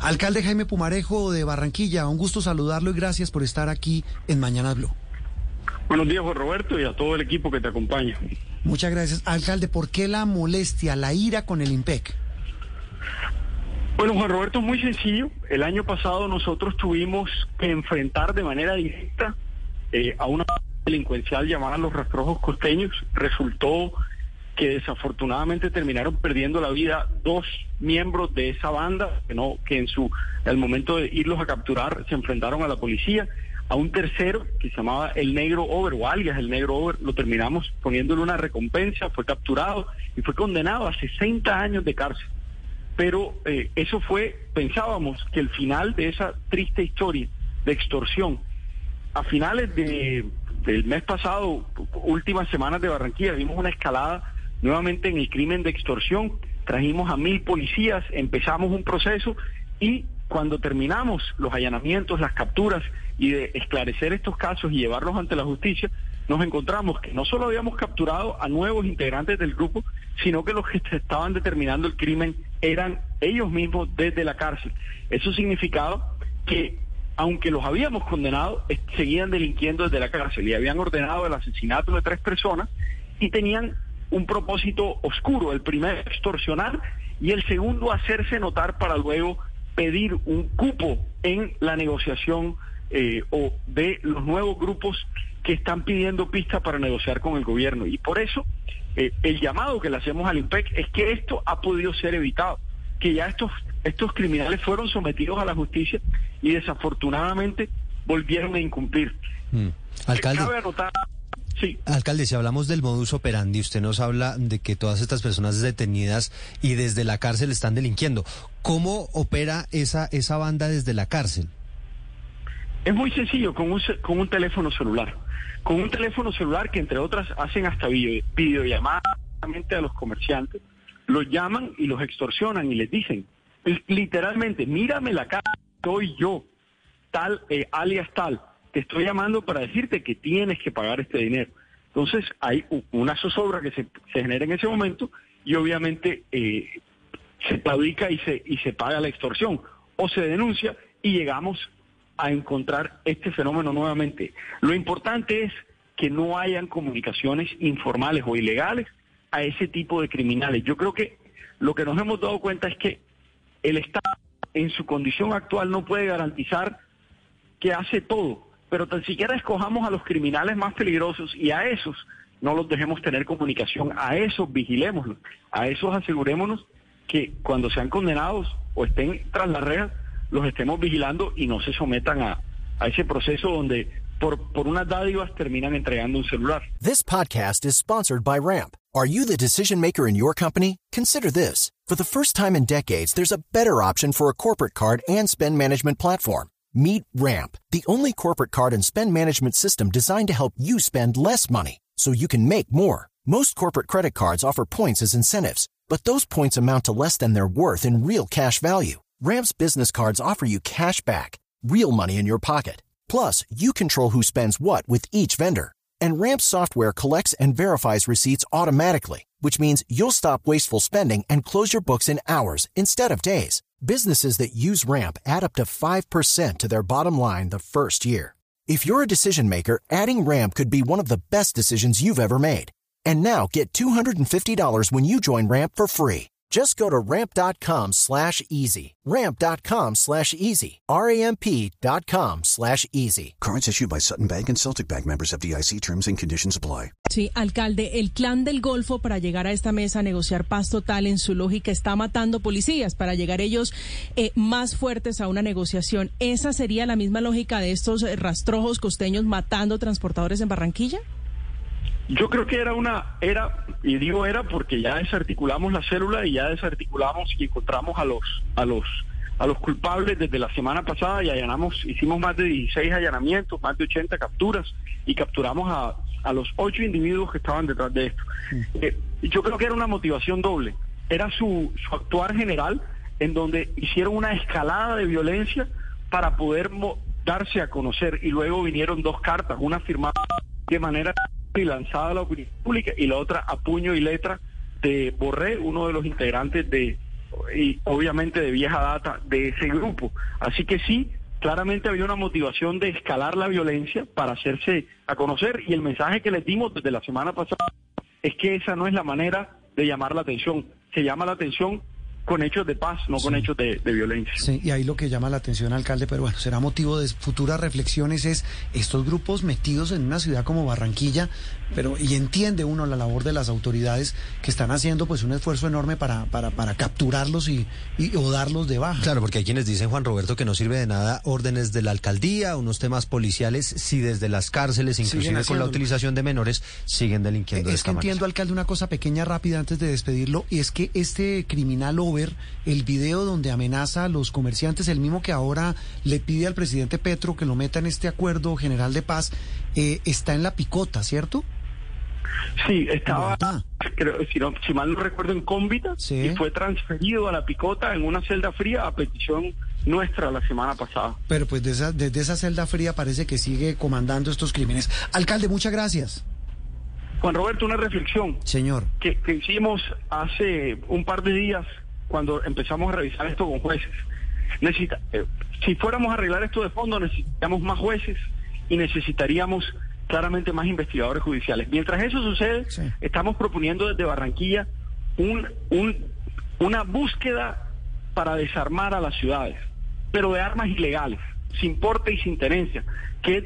Alcalde Jaime Pumarejo de Barranquilla, un gusto saludarlo y gracias por estar aquí en Mañana Blue. Buenos días, Juan Roberto, y a todo el equipo que te acompaña. Muchas gracias. Alcalde, ¿por qué la molestia, la ira con el IMPEC? Bueno, Juan Roberto, es muy sencillo. El año pasado nosotros tuvimos que enfrentar de manera directa eh, a una delincuencial llamada los rastrojos costeños. Resultó que desafortunadamente terminaron perdiendo la vida dos miembros de esa banda, que no, que en su al momento de irlos a capturar se enfrentaron a la policía, a un tercero que se llamaba el negro over o alias el negro over, lo terminamos poniéndole una recompensa, fue capturado y fue condenado a 60 años de cárcel. Pero eh, eso fue, pensábamos que el final de esa triste historia de extorsión, a finales de, del mes pasado, últimas semanas de Barranquilla, vimos una escalada nuevamente en el crimen de extorsión, trajimos a mil policías, empezamos un proceso y cuando terminamos los allanamientos, las capturas y de esclarecer estos casos y llevarlos ante la justicia, nos encontramos que no solo habíamos capturado a nuevos integrantes del grupo, sino que los que estaban determinando el crimen eran ellos mismos desde la cárcel. Eso significaba que, aunque los habíamos condenado, seguían delinquiendo desde la cárcel y habían ordenado el asesinato de tres personas y tenían un propósito oscuro, el primero extorsionar y el segundo hacerse notar para luego pedir un cupo en la negociación eh, o de los nuevos grupos que están pidiendo pistas para negociar con el gobierno. Y por eso eh, el llamado que le hacemos al IMPEC es que esto ha podido ser evitado, que ya estos, estos criminales fueron sometidos a la justicia y desafortunadamente volvieron a incumplir. Mm. Alcalde. Cabe anotar Sí. Alcalde, si hablamos del modus operandi, usted nos habla de que todas estas personas detenidas y desde la cárcel están delinquiendo. ¿Cómo opera esa, esa banda desde la cárcel? Es muy sencillo, con un, con un teléfono celular. Con un teléfono celular que, entre otras, hacen hasta video, videollamadas a los comerciantes, los llaman y los extorsionan y les dicen, literalmente, mírame la cara, soy yo, tal, eh, alias tal te estoy llamando para decirte que tienes que pagar este dinero. Entonces hay una zozobra que se, genera en ese momento y obviamente eh, se fabrica y se, y se paga la extorsión o se denuncia y llegamos a encontrar este fenómeno nuevamente. Lo importante es que no hayan comunicaciones informales o ilegales a ese tipo de criminales. Yo creo que lo que nos hemos dado cuenta es que el Estado en su condición actual no puede garantizar que hace todo pero tan siquiera escojamos a los criminales más peligrosos y a esos no los dejemos tener comunicación, a esos vigilémoslos, a esos asegurémonos que cuando sean condenados o estén tras las rejas, los estemos vigilando y no se sometan a, a ese proceso donde por, por unas dádivas terminan entregando un celular. This podcast is sponsored by Ramp. Are you the decision maker in your company? Consider this. For the first time in decades, there's a better option for a corporate card and spend management platform. Meet Ramp, the only corporate card and spend management system designed to help you spend less money so you can make more. Most corporate credit cards offer points as incentives, but those points amount to less than their worth in real cash value. Ramp's business cards offer you cash back, real money in your pocket. Plus, you control who spends what with each vendor. And Ramp software collects and verifies receipts automatically, which means you'll stop wasteful spending and close your books in hours instead of days. Businesses that use Ramp add up to 5% to their bottom line the first year. If you're a decision maker, adding Ramp could be one of the best decisions you've ever made. And now get $250 when you join Ramp for free. Just go to ramp.com slash easy. Ramp.com slash easy. R-A-M-P.com slash easy. Cards issued by Sutton Bank and Celtic Bank members of DIC terms and conditions apply. Sí, alcalde, el clan del Golfo para llegar a esta mesa a negociar paz total en su lógica está matando policías para llegar ellos eh, más fuertes a una negociación. ¿Esa sería la misma lógica de estos rastrojos costeños matando transportadores en Barranquilla? Yo creo que era una, era, y digo era porque ya desarticulamos la célula y ya desarticulamos y encontramos a los, a los a los culpables desde la semana pasada y allanamos, hicimos más de 16 allanamientos, más de 80 capturas y capturamos a, a los ocho individuos que estaban detrás de esto. Eh, yo creo que era una motivación doble. Era su, su actuar general en donde hicieron una escalada de violencia para poder darse a conocer y luego vinieron dos cartas, una firmada de manera y lanzada a la opinión pública y la otra a puño y letra de Borré, uno de los integrantes de y obviamente de vieja data de ese grupo. Así que sí, claramente había una motivación de escalar la violencia para hacerse a conocer y el mensaje que les dimos desde la semana pasada es que esa no es la manera de llamar la atención. Se llama la atención con hechos de paz, no con hechos de, violencia. Sí, y ahí lo que llama la atención, alcalde, pero bueno, será motivo de futuras reflexiones, es estos grupos metidos en una ciudad como Barranquilla, pero y entiende uno la labor de las autoridades que están haciendo pues un esfuerzo enorme para, para, para capturarlos y, y, o darlos de baja. Claro, porque hay quienes dicen, Juan Roberto, que no sirve de nada órdenes de la alcaldía, unos temas policiales, si desde las cárceles, inclusive con la utilización de menores, siguen delinquiendo. Es que entiendo, alcalde, una cosa pequeña, rápida, antes de despedirlo, y es que este criminal el video donde amenaza a los comerciantes, el mismo que ahora le pide al presidente Petro que lo meta en este acuerdo general de paz, eh, está en la picota, ¿cierto? Sí, estaba, si, mal no recuerdo, en Cómbita y fue transferido a la picota en una celda fría a petición nuestra la semana pasada. Pero pues desde esa celda fría parece que sigue comandando estos crímenes. Alcalde, muchas gracias. Juan Roberto, una reflexión. Señor. Que, hicimos hace un par de días cuando empezamos a revisar esto con jueces. Necesita, eh, si fuéramos a arreglar esto de fondo, necesitaríamos más jueces y necesitaríamos claramente más investigadores judiciales. Mientras eso sucede, estamos proponiendo desde Barranquilla un, un, una búsqueda para desarmar a las ciudades, pero de armas ilegales, sin porte y sin tenencia, que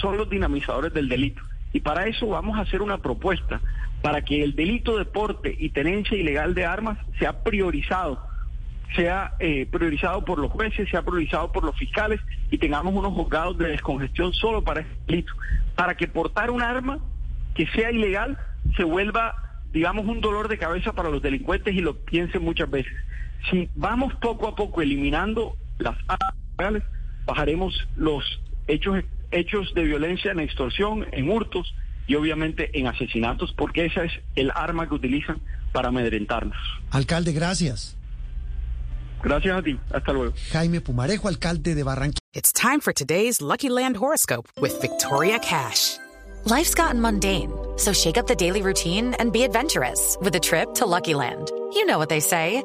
son los dinamizadores del delito. Y para eso vamos a hacer una propuesta para que el delito de porte y tenencia ilegal de armas sea priorizado, sea eh, priorizado por los jueces, sea priorizado por los fiscales y tengamos unos juzgados de descongestión solo para este delito, para que portar un arma que sea ilegal se vuelva, digamos, un dolor de cabeza para los delincuentes y lo piensen muchas veces. Si vamos poco a poco eliminando las armas ilegales, bajaremos los hechos hechos de violencia en extorsión, en hurtos y obviamente en asesinatos, porque esa es el arma que utilizan para amedrentarnos. Alcalde, gracias. Gracias a ti. Hasta luego. Jaime Pumarejo, alcalde de Barranquilla. It's time for today's Lucky Land horoscope with Victoria Cash. Life's gotten mundane, so shake up the daily routine and be adventurous with a trip to Lucky Land. You know what they say.